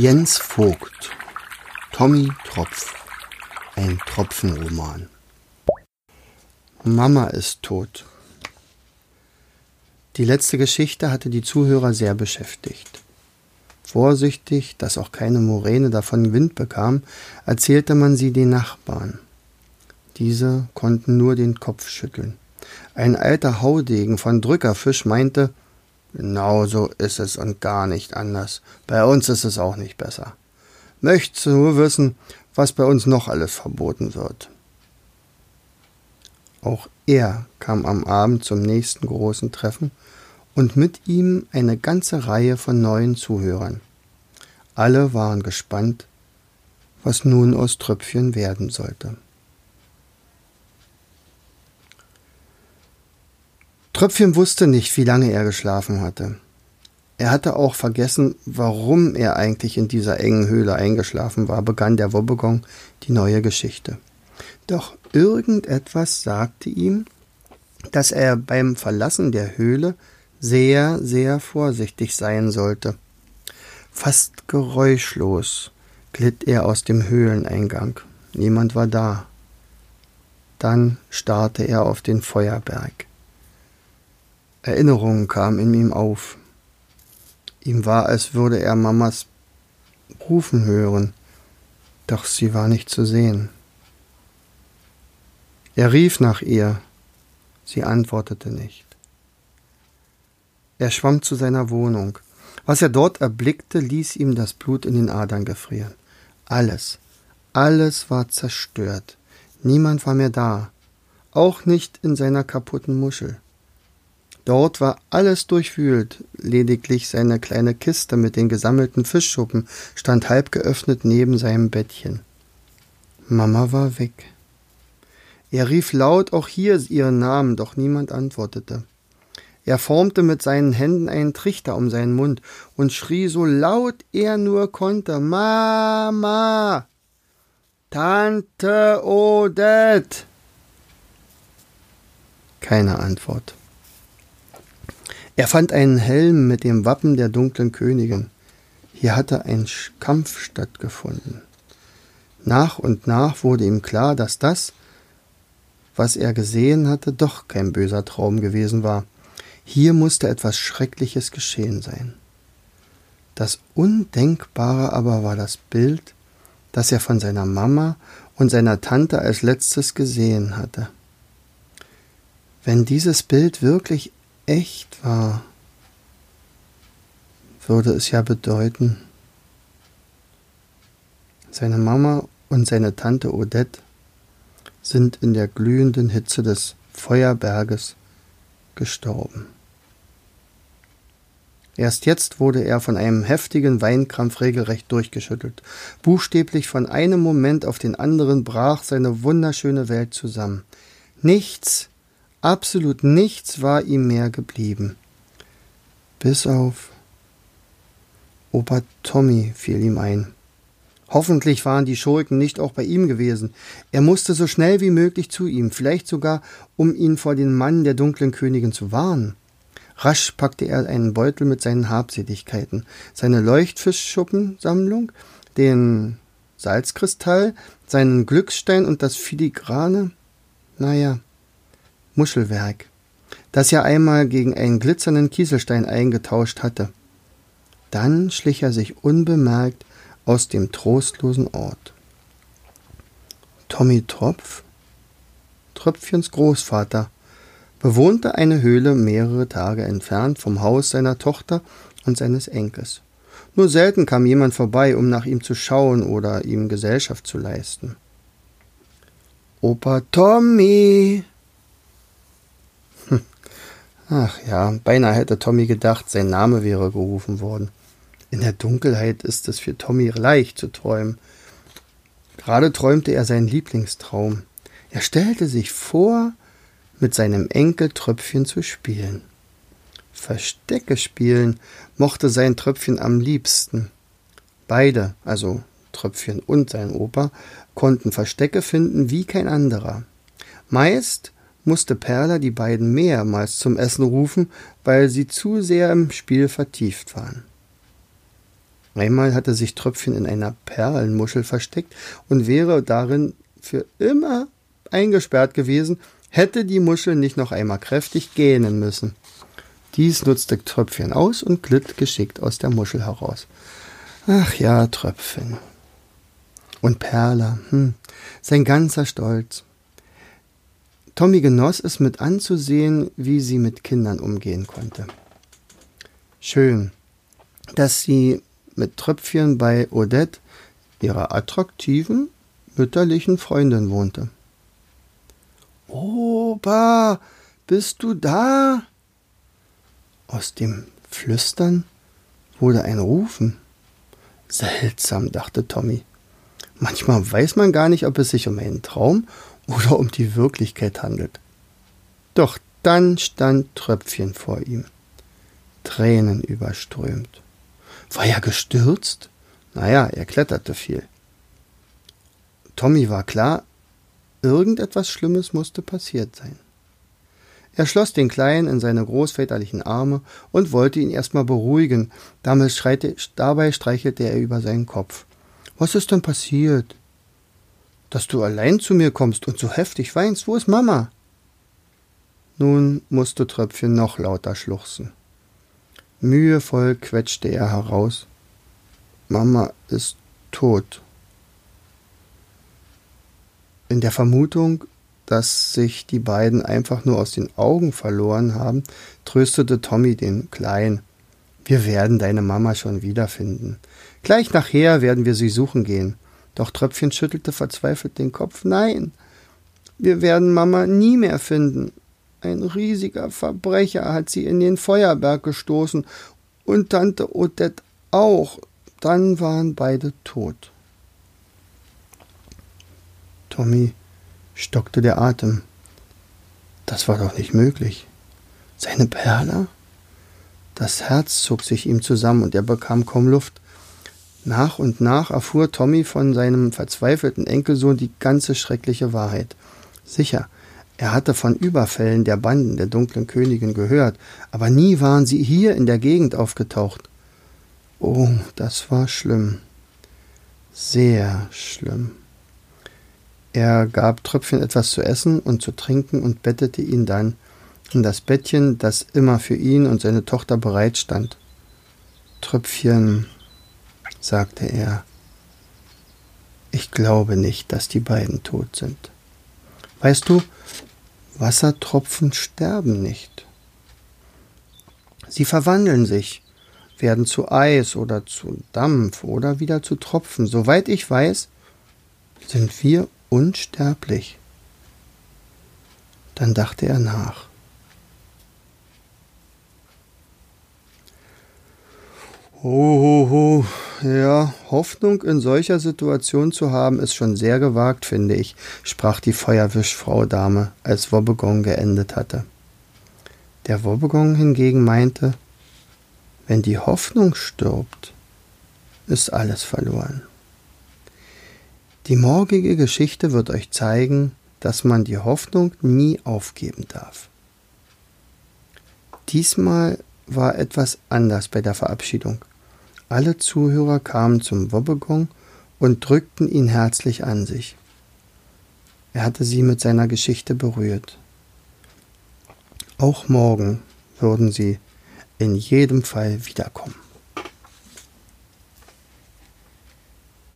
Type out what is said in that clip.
Jens Vogt Tommy Tropf Ein Tropfenroman Mama ist tot. Die letzte Geschichte hatte die Zuhörer sehr beschäftigt. Vorsichtig, dass auch keine Moräne davon Wind bekam, erzählte man sie den Nachbarn. Diese konnten nur den Kopf schütteln. Ein alter Haudegen von Drückerfisch meinte, genau so ist es und gar nicht anders. Bei uns ist es auch nicht besser. Möchtest du nur wissen, was bei uns noch alles verboten wird? Auch er kam am Abend zum nächsten großen Treffen und mit ihm eine ganze Reihe von neuen Zuhörern. Alle waren gespannt, was nun aus Tröpfchen werden sollte. Tröpfchen wusste nicht, wie lange er geschlafen hatte. Er hatte auch vergessen, warum er eigentlich in dieser engen Höhle eingeschlafen war, begann der Wobbegong die neue Geschichte. Doch irgendetwas sagte ihm, dass er beim Verlassen der Höhle sehr, sehr vorsichtig sein sollte. Fast geräuschlos glitt er aus dem Höhleneingang. Niemand war da. Dann starrte er auf den Feuerberg. Erinnerungen kamen in ihm auf. Ihm war, als würde er Mamas rufen hören, doch sie war nicht zu sehen. Er rief nach ihr, sie antwortete nicht. Er schwamm zu seiner Wohnung. Was er dort erblickte, ließ ihm das Blut in den Adern gefrieren. Alles, alles war zerstört. Niemand war mehr da, auch nicht in seiner kaputten Muschel. Dort war alles durchwühlt, lediglich seine kleine Kiste mit den gesammelten Fischschuppen stand halb geöffnet neben seinem Bettchen. Mama war weg. Er rief laut auch hier ihren Namen, doch niemand antwortete. Er formte mit seinen Händen einen Trichter um seinen Mund und schrie so laut er nur konnte Mama. Tante Odette. Keine Antwort. Er fand einen Helm mit dem Wappen der dunklen Königin. Hier hatte ein Kampf stattgefunden. Nach und nach wurde ihm klar, dass das, was er gesehen hatte, doch kein böser Traum gewesen war. Hier musste etwas Schreckliches geschehen sein. Das Undenkbare aber war das Bild, das er von seiner Mama und seiner Tante als letztes gesehen hatte. Wenn dieses Bild wirklich echt war, würde es ja bedeuten, seine Mama und seine Tante Odette sind in der glühenden Hitze des Feuerberges gestorben. Erst jetzt wurde er von einem heftigen Weinkrampf regelrecht durchgeschüttelt. Buchstäblich von einem Moment auf den anderen brach seine wunderschöne Welt zusammen. Nichts Absolut nichts war ihm mehr geblieben. Bis auf Opa Tommy fiel ihm ein. Hoffentlich waren die Schurken nicht auch bei ihm gewesen. Er musste so schnell wie möglich zu ihm, vielleicht sogar, um ihn vor den Mann der dunklen Königin zu warnen. Rasch packte er einen Beutel mit seinen Habseligkeiten, seine Leuchtfischschuppensammlung, den Salzkristall, seinen Glücksstein und das Filigrane. Naja, Muschelwerk, das er einmal gegen einen glitzernden Kieselstein eingetauscht hatte. Dann schlich er sich unbemerkt aus dem trostlosen Ort. Tommy Tropf, Tröpfchens Großvater, bewohnte eine Höhle mehrere Tage entfernt vom Haus seiner Tochter und seines Enkels. Nur selten kam jemand vorbei, um nach ihm zu schauen oder ihm Gesellschaft zu leisten. Opa Tommy, Ach ja, beinahe hätte Tommy gedacht, sein Name wäre gerufen worden. In der Dunkelheit ist es für Tommy leicht zu träumen. Gerade träumte er seinen Lieblingstraum. Er stellte sich vor, mit seinem Enkel Tröpfchen zu spielen. Verstecke spielen mochte sein Tröpfchen am liebsten. Beide, also Tröpfchen und sein Opa, konnten Verstecke finden wie kein anderer. Meist musste Perla die beiden mehrmals zum Essen rufen, weil sie zu sehr im Spiel vertieft waren. Einmal hatte sich Tröpfchen in einer Perlenmuschel versteckt und wäre darin für immer eingesperrt gewesen, hätte die Muschel nicht noch einmal kräftig gähnen müssen. Dies nutzte Tröpfchen aus und glitt geschickt aus der Muschel heraus. Ach ja, Tröpfchen. Und Perla, hm, sein ganzer Stolz. Tommy genoss es mit anzusehen, wie sie mit Kindern umgehen konnte. Schön, dass sie mit Tröpfchen bei Odette, ihrer attraktiven, mütterlichen Freundin, wohnte. Opa, bist du da? Aus dem Flüstern wurde ein Rufen. Seltsam, dachte Tommy. Manchmal weiß man gar nicht, ob es sich um einen Traum oder um die Wirklichkeit handelt. Doch dann stand Tröpfchen vor ihm, Tränen überströmt. War er gestürzt? Naja, er kletterte viel. Tommy war klar, irgendetwas Schlimmes musste passiert sein. Er schloss den Kleinen in seine großväterlichen Arme und wollte ihn erstmal beruhigen. Dabei streichelte er über seinen Kopf. Was ist denn passiert? Dass du allein zu mir kommst und so heftig weinst. Wo ist Mama? Nun musste Tröpfchen noch lauter schluchzen. Mühevoll quetschte er heraus. Mama ist tot. In der Vermutung, dass sich die beiden einfach nur aus den Augen verloren haben, tröstete Tommy den Kleinen. Wir werden deine Mama schon wiederfinden. Gleich nachher werden wir sie suchen gehen. Doch Tröpfchen schüttelte verzweifelt den Kopf. Nein, wir werden Mama nie mehr finden. Ein riesiger Verbrecher hat sie in den Feuerberg gestoßen und Tante Odette auch. Dann waren beide tot. Tommy stockte der Atem. Das war doch nicht möglich. Seine Perle? Das Herz zog sich ihm zusammen und er bekam kaum Luft. Nach und nach erfuhr Tommy von seinem verzweifelten Enkelsohn die ganze schreckliche Wahrheit. Sicher, er hatte von Überfällen der Banden der dunklen Königin gehört, aber nie waren sie hier in der Gegend aufgetaucht. Oh, das war schlimm. Sehr schlimm. Er gab Tröpfchen etwas zu essen und zu trinken und bettete ihn dann in das Bettchen, das immer für ihn und seine Tochter bereit stand. Tröpfchen, sagte er, ich glaube nicht, dass die beiden tot sind. Weißt du, Wassertropfen sterben nicht. Sie verwandeln sich, werden zu Eis oder zu Dampf oder wieder zu Tropfen. Soweit ich weiß, sind wir unsterblich. Dann dachte er nach. Hohoho, ja, Hoffnung in solcher Situation zu haben, ist schon sehr gewagt, finde ich, sprach die Feuerwischfrau Dame, als Wobbegong geendet hatte. Der Wobbegong hingegen meinte, wenn die Hoffnung stirbt, ist alles verloren. Die morgige Geschichte wird euch zeigen, dass man die Hoffnung nie aufgeben darf. Diesmal war etwas anders bei der Verabschiedung. Alle Zuhörer kamen zum Wobbegong und drückten ihn herzlich an sich. Er hatte sie mit seiner Geschichte berührt. Auch morgen würden sie in jedem Fall wiederkommen.